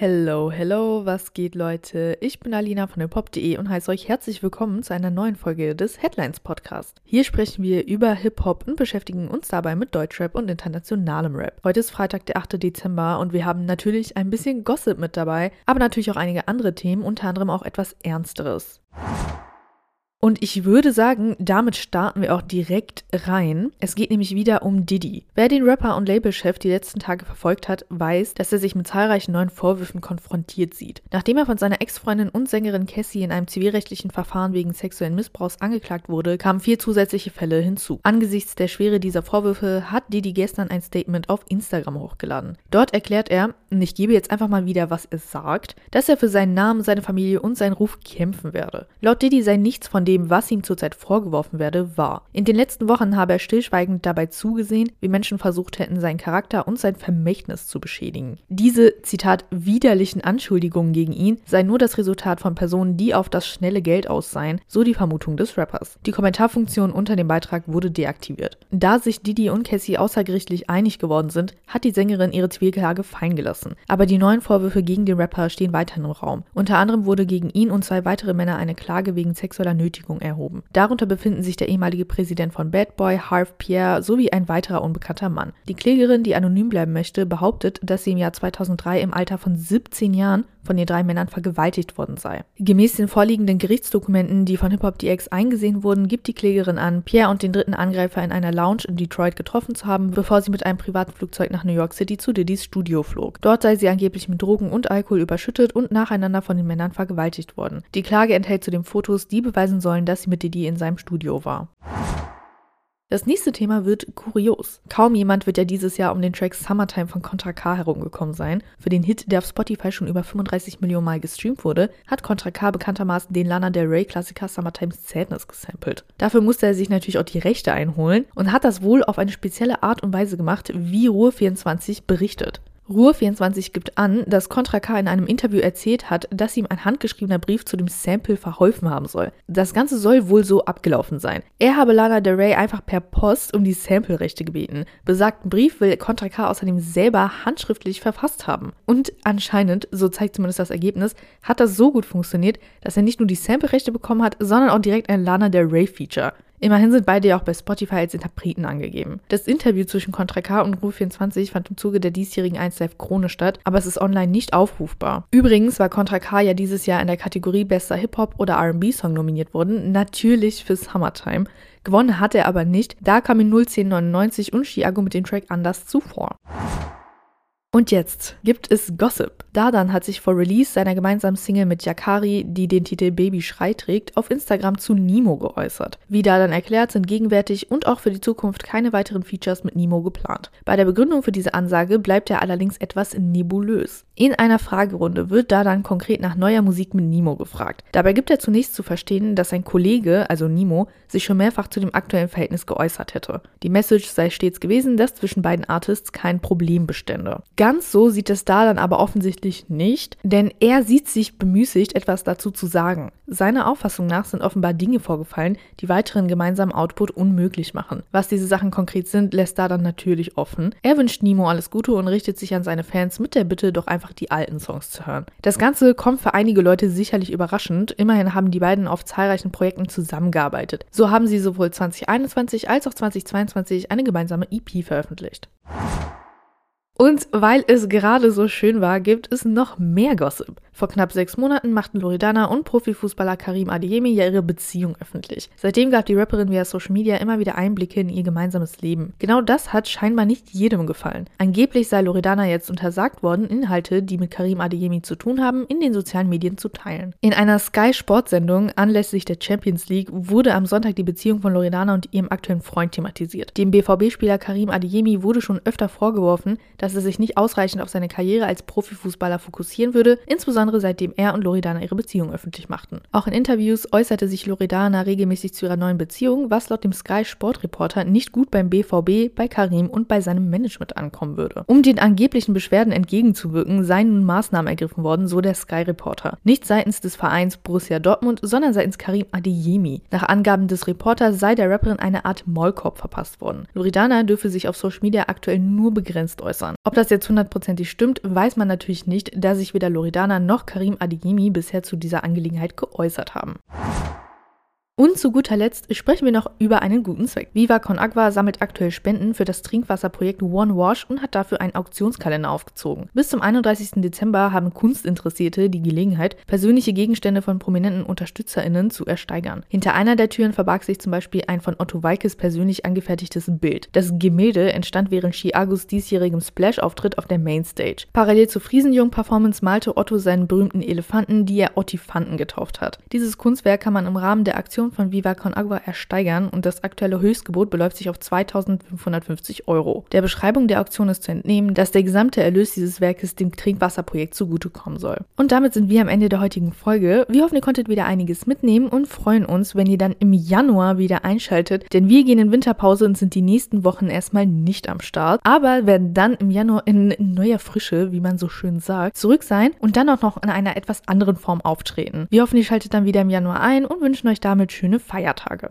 Hello, hello, was geht Leute? Ich bin Alina von hiphop.de und heiße euch herzlich willkommen zu einer neuen Folge des Headlines Podcast. Hier sprechen wir über Hip-Hop und beschäftigen uns dabei mit Deutschrap und internationalem Rap. Heute ist Freitag, der 8. Dezember und wir haben natürlich ein bisschen Gossip mit dabei, aber natürlich auch einige andere Themen, unter anderem auch etwas Ernsteres. Und ich würde sagen, damit starten wir auch direkt rein. Es geht nämlich wieder um Diddy. Wer den Rapper und Labelchef die letzten Tage verfolgt hat, weiß, dass er sich mit zahlreichen neuen Vorwürfen konfrontiert sieht. Nachdem er von seiner Ex-Freundin und Sängerin Cassie in einem zivilrechtlichen Verfahren wegen sexuellen Missbrauchs angeklagt wurde, kamen vier zusätzliche Fälle hinzu. Angesichts der Schwere dieser Vorwürfe hat Diddy gestern ein Statement auf Instagram hochgeladen. Dort erklärt er, und ich gebe jetzt einfach mal wieder, was er sagt, dass er für seinen Namen, seine Familie und seinen Ruf kämpfen werde. Laut Diddy sei nichts von dem, was ihm zurzeit vorgeworfen werde, wahr. In den letzten Wochen habe er stillschweigend dabei zugesehen, wie Menschen versucht hätten, seinen Charakter und sein Vermächtnis zu beschädigen. Diese, Zitat, widerlichen Anschuldigungen gegen ihn seien nur das Resultat von Personen, die auf das schnelle Geld aus seien, so die Vermutung des Rappers. Die Kommentarfunktion unter dem Beitrag wurde deaktiviert. Da sich Didi und Cassie außergerichtlich einig geworden sind, hat die Sängerin ihre Zivilklage fallen gelassen. Aber die neuen Vorwürfe gegen den Rapper stehen weiterhin im Raum. Unter anderem wurde gegen ihn und zwei weitere Männer eine Klage wegen sexueller Nötigung erhoben erhoben. Darunter befinden sich der ehemalige Präsident von Bad Boy, Harv Pierre, sowie ein weiterer unbekannter Mann. Die Klägerin, die anonym bleiben möchte, behauptet, dass sie im Jahr 2003 im Alter von 17 Jahren von den drei Männern vergewaltigt worden sei. Gemäß den vorliegenden Gerichtsdokumenten, die von Hip-Hop DX eingesehen wurden, gibt die Klägerin an, Pierre und den dritten Angreifer in einer Lounge in Detroit getroffen zu haben, bevor sie mit einem privaten Flugzeug nach New York City zu Diddy's Studio flog. Dort sei sie angeblich mit Drogen und Alkohol überschüttet und nacheinander von den Männern vergewaltigt worden. Die Klage enthält zudem Fotos, die beweisen sollen, dass sie mit Diddy in seinem Studio war. Das nächste Thema wird kurios. Kaum jemand wird ja dieses Jahr um den Track Summertime von Contra K herumgekommen sein. Für den Hit, der auf Spotify schon über 35 Millionen Mal gestreamt wurde, hat Contra K bekanntermaßen den Lana Del Rey Klassiker Summertime's Sadness gesampelt. Dafür musste er sich natürlich auch die Rechte einholen und hat das wohl auf eine spezielle Art und Weise gemacht, wie Ruhe24 berichtet. Ruhr24 gibt an, dass Contra K in einem Interview erzählt hat, dass ihm ein handgeschriebener Brief zu dem Sample verholfen haben soll. Das Ganze soll wohl so abgelaufen sein. Er habe Lana Del Rey einfach per Post um die Sample-Rechte gebeten. Besagten Brief will Contra K außerdem selber handschriftlich verfasst haben. Und anscheinend, so zeigt zumindest das Ergebnis, hat das so gut funktioniert, dass er nicht nur die Sample-Rechte bekommen hat, sondern auch direkt ein Lana Del Rey-Feature. Immerhin sind beide ja auch bei Spotify als Interpreten angegeben. Das Interview zwischen Contra K und Ruf24 fand im Zuge der diesjährigen 1 Live Krone statt, aber es ist online nicht aufrufbar. Übrigens war Contra K ja dieses Jahr in der Kategorie Bester Hip-Hop oder R&B-Song nominiert worden, natürlich für Summertime. Gewonnen hat er aber nicht, da kam in 01099 und Chiago mit dem Track anders zuvor. Und jetzt gibt es Gossip. Dardan hat sich vor Release seiner gemeinsamen Single mit Yakari, die den Titel Baby Schrei trägt, auf Instagram zu Nemo geäußert. Wie Dardan erklärt, sind gegenwärtig und auch für die Zukunft keine weiteren Features mit Nemo geplant. Bei der Begründung für diese Ansage bleibt er allerdings etwas nebulös. In einer Fragerunde wird Dardan konkret nach neuer Musik mit Nemo gefragt. Dabei gibt er zunächst zu verstehen, dass sein Kollege, also Nemo, sich schon mehrfach zu dem aktuellen Verhältnis geäußert hätte. Die Message sei stets gewesen, dass zwischen beiden Artists kein Problem bestände. Ganz so sieht es da dann aber offensichtlich nicht, denn er sieht sich bemüßigt, etwas dazu zu sagen. Seiner Auffassung nach sind offenbar Dinge vorgefallen, die weiteren gemeinsamen Output unmöglich machen. Was diese Sachen konkret sind, lässt da dann natürlich offen. Er wünscht Nemo alles Gute und richtet sich an seine Fans mit der Bitte, doch einfach die alten Songs zu hören. Das Ganze kommt für einige Leute sicherlich überraschend. Immerhin haben die beiden auf zahlreichen Projekten zusammengearbeitet. So haben sie sowohl 2021 als auch 2022 eine gemeinsame EP veröffentlicht. Und weil es gerade so schön war, gibt es noch mehr Gossip. Vor knapp sechs Monaten machten Loredana und Profifußballer Karim Adeyemi ja ihre Beziehung öffentlich. Seitdem gab die Rapperin via Social Media immer wieder Einblicke in ihr gemeinsames Leben. Genau das hat scheinbar nicht jedem gefallen. Angeblich sei Loredana jetzt untersagt worden, Inhalte, die mit Karim Adeyemi zu tun haben, in den sozialen Medien zu teilen. In einer Sky Sportsendung anlässlich der Champions League wurde am Sonntag die Beziehung von Loredana und ihrem aktuellen Freund thematisiert. Dem BVB-Spieler Karim Adeyemi wurde schon öfter vorgeworfen, dass er sich nicht ausreichend auf seine Karriere als Profifußballer fokussieren würde, insbesondere insbesondere seitdem er und Loredana ihre Beziehung öffentlich machten. Auch in Interviews äußerte sich Loredana regelmäßig zu ihrer neuen Beziehung, was laut dem Sky Sport Reporter nicht gut beim BVB, bei Karim und bei seinem Management ankommen würde. Um den angeblichen Beschwerden entgegenzuwirken, seien nun Maßnahmen ergriffen worden, so der Sky Reporter. Nicht seitens des Vereins Borussia Dortmund, sondern seitens Karim Adeyemi. Nach Angaben des Reporters sei der Rapperin eine Art Maulkorb verpasst worden. Loredana dürfe sich auf Social Media aktuell nur begrenzt äußern. Ob das jetzt hundertprozentig stimmt, weiß man natürlich nicht, da sich weder Loredana noch Karim Adeyemi bisher zu dieser Angelegenheit geäußert haben. Und zu guter Letzt sprechen wir noch über einen guten Zweck. Viva Con Agua sammelt aktuell Spenden für das Trinkwasserprojekt One Wash und hat dafür einen Auktionskalender aufgezogen. Bis zum 31. Dezember haben Kunstinteressierte die Gelegenheit, persönliche Gegenstände von prominenten UnterstützerInnen zu ersteigern. Hinter einer der Türen verbarg sich zum Beispiel ein von Otto Weikes persönlich angefertigtes Bild. Das Gemälde entstand während Chiagos diesjährigem Splash-Auftritt auf der Mainstage. Parallel zur Friesenjung-Performance malte Otto seinen berühmten Elefanten, die er Ottifanten getauft hat. Dieses Kunstwerk kann man im Rahmen der Aktion Aktion von Viva Con Agua ersteigern und das aktuelle Höchstgebot beläuft sich auf 2550 Euro. Der Beschreibung der Auktion ist zu entnehmen, dass der gesamte Erlös dieses Werkes dem Trinkwasserprojekt zugutekommen soll. Und damit sind wir am Ende der heutigen Folge. Wir hoffen, ihr konntet wieder einiges mitnehmen und freuen uns, wenn ihr dann im Januar wieder einschaltet, denn wir gehen in Winterpause und sind die nächsten Wochen erstmal nicht am Start, aber werden dann im Januar in neuer Frische, wie man so schön sagt, zurück sein und dann auch noch in einer etwas anderen Form auftreten. Wir hoffen, ihr schaltet dann wieder im Januar ein und wünschen euch damit schöne Feiertage.